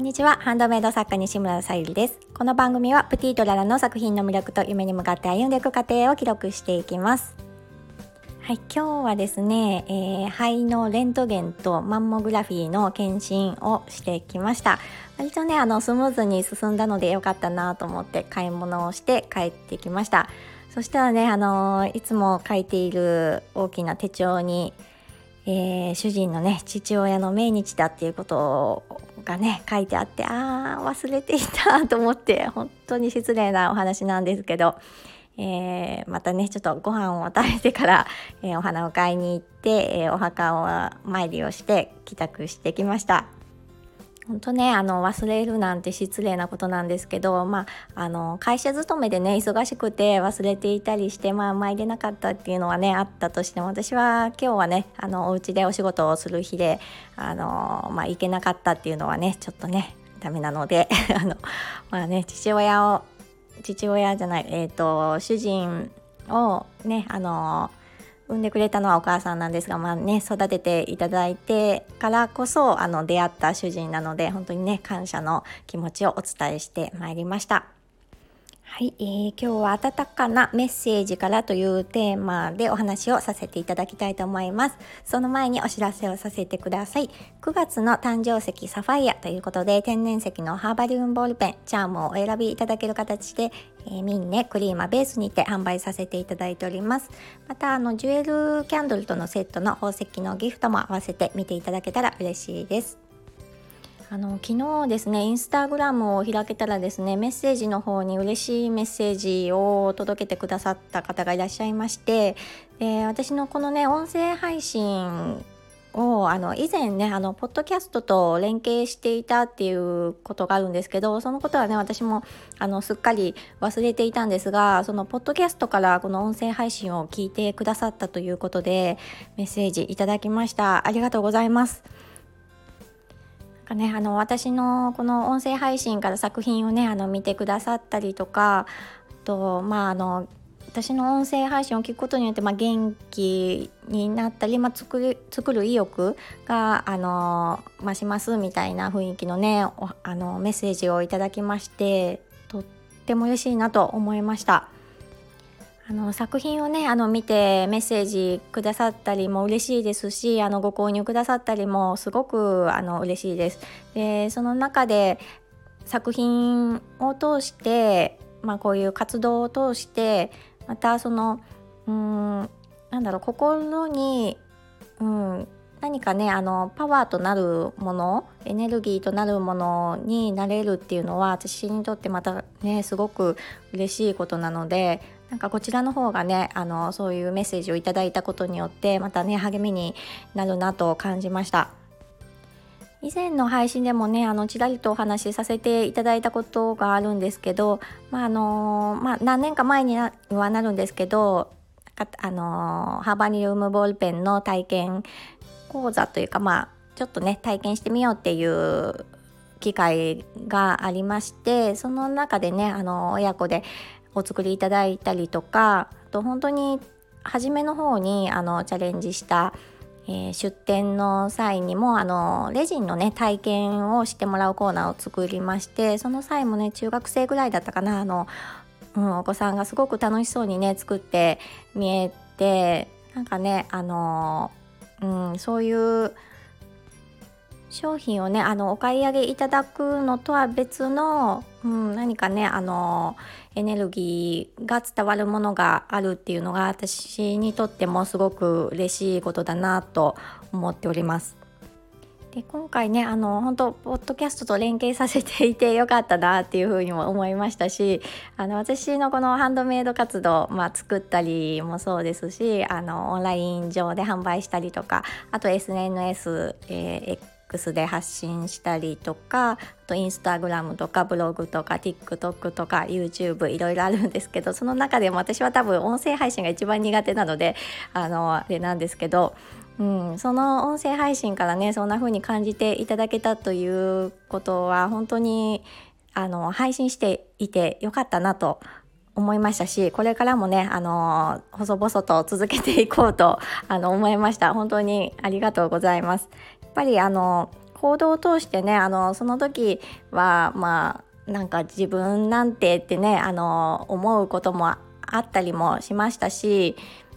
んにちは。ハンドメイド作家西村さゆりです。この番組はプティートララの作品の魅力と夢に向かって歩んでいく過程を記録していきます。はい、今日はですね、えー、肺のレントゲンとマンモグラフィーの検診をしてきました。割とね、あのスムーズに進んだので良かったなと思って買い物をして帰ってきました。そしたらね、あのいつも書いている大きな手帳にえー、主人のね父親の命日だっていうことをがね書いてあってああ忘れていたと思って 本当に失礼なお話なんですけど、えー、またねちょっとご飯を食べてから、えー、お花を買いに行って、えお墓を参りをして帰宅してきました。本当ねあの忘れるなんて失礼なことなんですけど、まあ、あの会社勤めでね忙しくて忘れていたりして、まあ、参れなかったっていうのはねあったとしても私は今日はねあのお家でお仕事をする日であの、まあ、行けなかったっていうのはねちょっとねダメなので あの、まあね、父親を父親じゃない、えーと主人をねあの産んでくれたのはお母さんなんですが、まあね、育てていただいてからこそあの出会った主人なので本当にね感謝の気持ちをお伝えしてまいりました。はい、えー、今日は温かなメッセージからというテーマでお話をさせていただきたいと思います。その前にお知らせをさせてください。9月の誕生石サファイアということで天然石のハーバリウムボールペン、チャームをお選びいただける形で、えー、ミンネクリーマベースにて販売させていただいております。また、あの、ジュエルキャンドルとのセットの宝石のギフトも合わせて見ていただけたら嬉しいです。あの昨日ですねインスタグラムを開けたらですねメッセージの方に嬉しいメッセージを届けてくださった方がいらっしゃいましてで私のこのね音声配信をあの以前ねあのポッドキャストと連携していたっていうことがあるんですけどそのことはね私もあのすっかり忘れていたんですがそのポッドキャストからこの音声配信を聞いてくださったということでメッセージいただきましたありがとうございます。かねあの私のこの音声配信から作品をねあの見てくださったりとかあとまああの私の音声配信を聞くことによって、まあ、元気になったり、まあ、作る作る意欲があの増しますみたいな雰囲気のねあのメッセージをいただきましてとっても嬉しいなと思いました。あの作品をねあの見てメッセージくださったりも嬉しいですしあのご購入くださったりもすごくあの嬉しいです。でその中で作品を通して、まあ、こういう活動を通してまたそのうんなんだろう心に、うん、何かねあのパワーとなるものエネルギーとなるものになれるっていうのは私にとってまたねすごく嬉しいことなのでなんかこちらの方がねあのそういうメッセージをいただいたことによってまたね励みになるなと感じました。以前の配信でもねあのちらりとお話しさせていただいたことがあるんですけど、まああのまあ、何年か前にはなるんですけどあのハーバニウムボールペンの体験講座というかまあちょっとね体験してみようっていう機会がありましてその中でねあの親子でお作りいただいたりとかあと本当に初めの方にあのチャレンジした、えー、出店の際にもあのレジンのね体験をしてもらうコーナーを作りましてその際もね中学生ぐらいだったかなあの、うん、お子さんがすごく楽しそうにね作って見えてなんかねあの、うん、そういう商品をねあのお買い上げいただくのとは別の、うん、何かねあのエネルギーが伝わるものがあるっていうのが私にとってもすごく嬉しいことだなと思っております。で今回ねあの本当ポッドキャストと連携させていてよかったなっていうふうにも思いましたしあの私のこのハンドメイド活動、まあ、作ったりもそうですしあのオンライン上で販売したりとかあと SNS、えー、X で発信したりとかあとインスタグラムとかブログとか TikTok とか YouTube いろいろあるんですけどその中でも私は多分音声配信が一番苦手なのであのあれなんですけど、うん、その音声配信からねそんな風に感じていただけたということは本当にあの配信していてよかったなと思いましたしこれからもねあの細々と続けていこうとあの思いました。本当にありがとうございます。ぱりあの行動を通してねあのその時はまあなんか自分なんてってねあの思うこともあったりもしましたし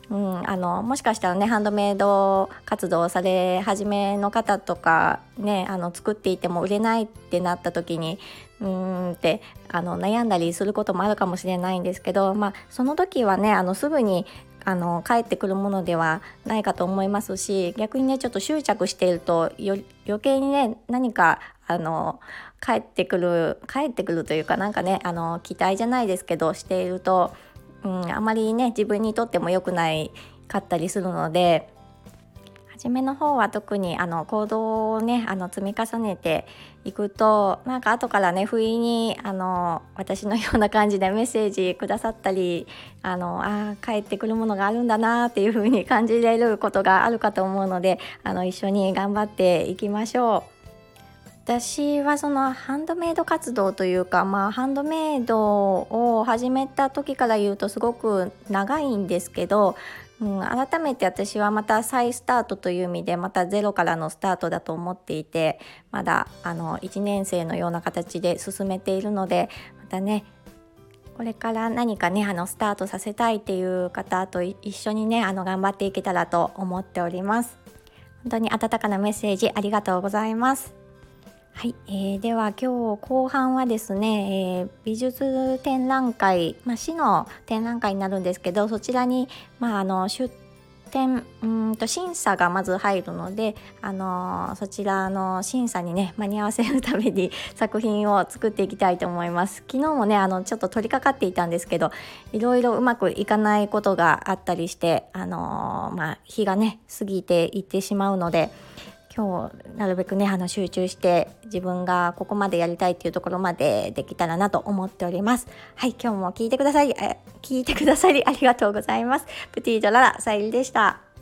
うん、あのもしかしたらねハンドメイド活動され始めの方とかねあの作っていても売れないってなった時にうんってあの悩んだりすることもあるかもしれないんですけど、まあ、その時はねあのすぐにあの帰ってくるものではないかと思いますし逆にねちょっと執着していると余計にね何かあの帰ってくる帰ってくるというかなんかねあの期待じゃないですけどしているとうん、あまりね自分にとっても良くないかったりするので初めの方は特にあの行動をねあの積み重ねていくとなんか後からね不意にあの私のような感じでメッセージくださったりあのあ帰ってくるものがあるんだなっていう風に感じれることがあるかと思うのであの一緒に頑張っていきましょう。私はそのハンドメイド活動というか、まあ、ハンドメイドを始めた時から言うとすごく長いんですけど、うん、改めて私はまた再スタートという意味でまたゼロからのスタートだと思っていてまだあの1年生のような形で進めているのでまたねこれから何かねあのスタートさせたいっていう方と一緒にねあの頑張っていけたらと思っております。本当に温かなメッセージありがとうございます。はい、えー、では今日後半はですね、えー、美術展覧会、まあ、市の展覧会になるんですけどそちらに、まあ、あの出展うんと審査がまず入るので、あのー、そちらの審査にね間に合わせるために 作品を作っていきたいと思います昨日もねあのちょっと取り掛かっていたんですけどいろいろうまくいかないことがあったりして、あのー、まあ、日がね過ぎていってしまうので。今日なるべくねあの集中して自分がここまでやりたいっていうところまでできたらなと思っております。はい今日も聞いてくださり聞いてくださりありがとうございます。プティードララさゆりでした。